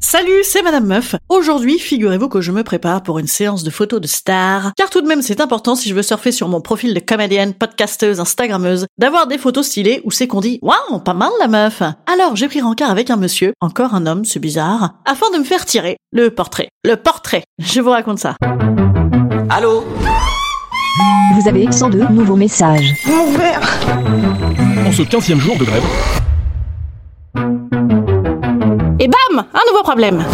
Salut, c'est Madame Meuf. Aujourd'hui, figurez-vous que je me prépare pour une séance de photos de stars, car tout de même c'est important si je veux surfer sur mon profil de comédienne, podcasteuse, instagrammeuse, d'avoir des photos stylées où c'est qu'on dit « Waouh, pas mal la meuf !» Alors j'ai pris rencard avec un monsieur, encore un homme, c'est bizarre, afin de me faire tirer le portrait. Le portrait Je vous raconte ça. Allô? Vous avez 102 nouveaux messages. En ce 15e jour de grève, Et bam Un nouveau problème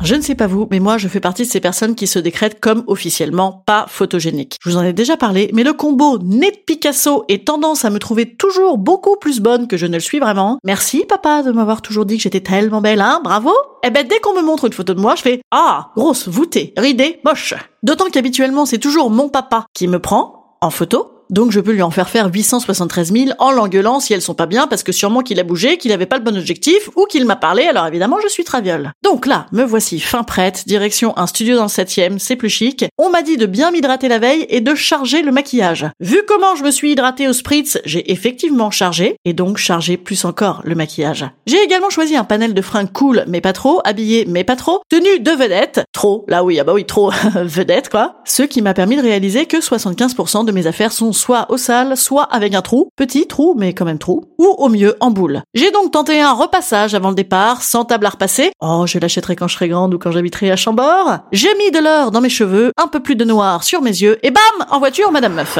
je ne sais pas vous, mais moi je fais partie de ces personnes qui se décrètent comme officiellement pas photogéniques. Je vous en ai déjà parlé, mais le combo nez de Picasso et tendance à me trouver toujours beaucoup plus bonne que je ne le suis vraiment. Merci papa de m'avoir toujours dit que j'étais tellement belle, hein Bravo Eh ben dès qu'on me montre une photo de moi, je fais Ah, grosse, voûtée, ridée, moche. D'autant qu'habituellement c'est toujours mon papa qui me prend en photo donc je peux lui en faire faire 873 000 en l'engueulant si elles sont pas bien parce que sûrement qu'il a bougé, qu'il avait pas le bon objectif ou qu'il m'a parlé, alors évidemment je suis traviole. Donc là, me voici fin prête, direction un studio dans le 7 c'est plus chic. On m'a dit de bien m'hydrater la veille et de charger le maquillage. Vu comment je me suis hydratée au spritz, j'ai effectivement chargé et donc chargé plus encore le maquillage. J'ai également choisi un panel de fringues cool mais pas trop, habillé mais pas trop, tenue de vedette, trop, là oui, ah bah oui, trop vedette quoi. Ce qui m'a permis de réaliser que 75% de mes affaires sont soit au sale, soit avec un trou, petit trou mais quand même trou, ou au mieux en boule. J'ai donc tenté un repassage avant le départ, sans table à repasser. Oh, je l'achèterai quand je serai grande ou quand j'habiterai à Chambord. J'ai mis de l'or dans mes cheveux, un peu plus de noir sur mes yeux, et bam, en voiture, Madame Meuf.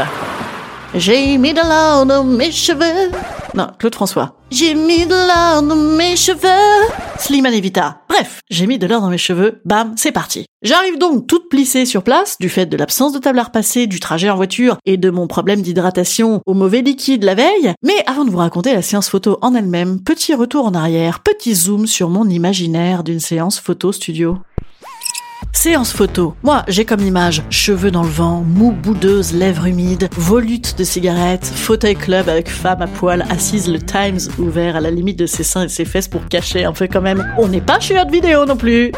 J'ai mis de l'or dans mes cheveux. Non, Claude François. J'ai mis de l'or dans mes cheveux. Slimane Evita. Bref, j'ai mis de l'or dans mes cheveux. Bam, c'est parti. J'arrive donc toute plissée sur place, du fait de l'absence de table à repasser, du trajet en voiture et de mon problème d'hydratation au mauvais liquide la veille. Mais avant de vous raconter la séance photo en elle-même, petit retour en arrière, petit zoom sur mon imaginaire d'une séance photo studio. Séance photo. Moi, j'ai comme image cheveux dans le vent, mou boudeuse, lèvres humides, volute de cigarettes, fauteuil club avec femme à poil assise, le Times ouvert à la limite de ses seins et ses fesses pour cacher un peu quand même. On n'est pas chez Hot Vidéo non plus.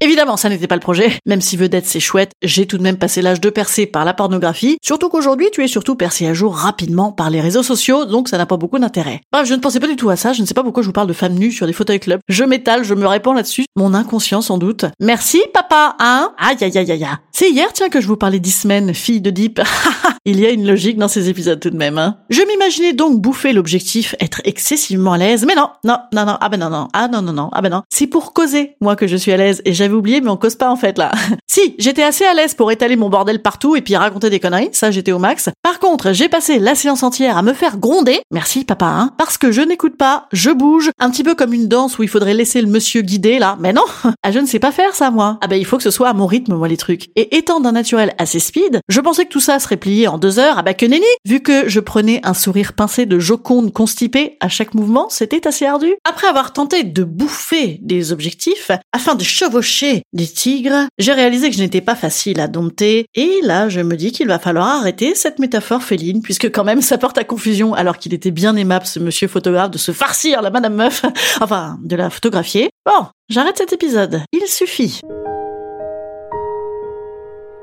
Évidemment, ça n'était pas le projet. Même si vedette c'est chouette, j'ai tout de même passé l'âge de percer par la pornographie. Surtout qu'aujourd'hui, tu es surtout percé à jour rapidement par les réseaux sociaux, donc ça n'a pas beaucoup d'intérêt. Bref, je ne pensais pas du tout à ça. Je ne sais pas pourquoi je vous parle de femmes nues sur des fauteuils clubs. Je m'étale, je me réponds là-dessus. Mon inconscient sans doute. Merci papa, hein Aïe aïe aïe aïe aïe. C'est hier, tiens, que je vous parlais d'Ismen, fille de Deep. Il y a une logique dans ces épisodes tout de même, hein. Je m'imaginais donc bouffer l'objectif, être excessivement à l'aise, mais non, non, non, non, ah ben non, non, ah non, non, non, ah ben non. C'est pour causer, moi, que je suis à l'aise, et j'avais oublié, mais on cause pas en fait là. si, j'étais assez à l'aise pour étaler mon bordel partout et puis raconter des conneries, ça j'étais au max. Par contre, j'ai passé la séance entière à me faire gronder, merci papa, hein, parce que je n'écoute pas, je bouge, un petit peu comme une danse où il faudrait laisser le monsieur guider là, mais non, ah je ne sais pas faire ça moi. Ah ben il faut que ce soit à mon rythme moi les trucs. Et étant d'un naturel assez speed, je pensais que tout ça serait plié en deux heures, ah bah que nenni Vu que je prenais un sourire pincé de joconde constipée à chaque mouvement, c'était assez ardu. Après avoir tenté de bouffer des objectifs, afin de chevaucher des tigres, j'ai réalisé que je n'étais pas facile à dompter, et là je me dis qu'il va falloir arrêter cette métaphore féline, puisque quand même ça porte à confusion, alors qu'il était bien aimable ce monsieur photographe de se farcir la madame meuf, enfin de la photographier. Bon, j'arrête cet épisode, il suffit.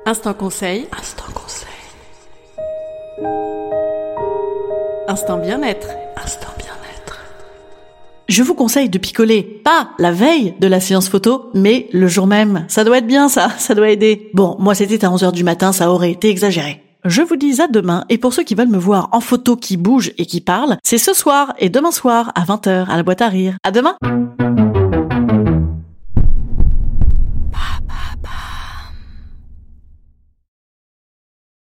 Instant conseil. Instant conseil. Instant bien-être. Instant bien-être. Je vous conseille de picoler, pas la veille de la séance photo, mais le jour même. Ça doit être bien ça, ça doit aider. Bon, moi c'était à 11h du matin, ça aurait été exagéré. Je vous dis à demain, et pour ceux qui veulent me voir en photo qui bouge et qui parle, c'est ce soir et demain soir à 20h à la boîte à rire. À demain!